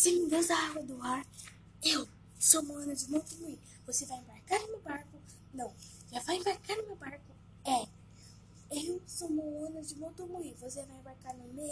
Sim, Deus da água do ar. Eu sou Moana de Montemui. Você vai embarcar no meu barco? Não. Já vai embarcar no meu barco? É. Eu sou Moana de Montemui. Você vai embarcar no meu?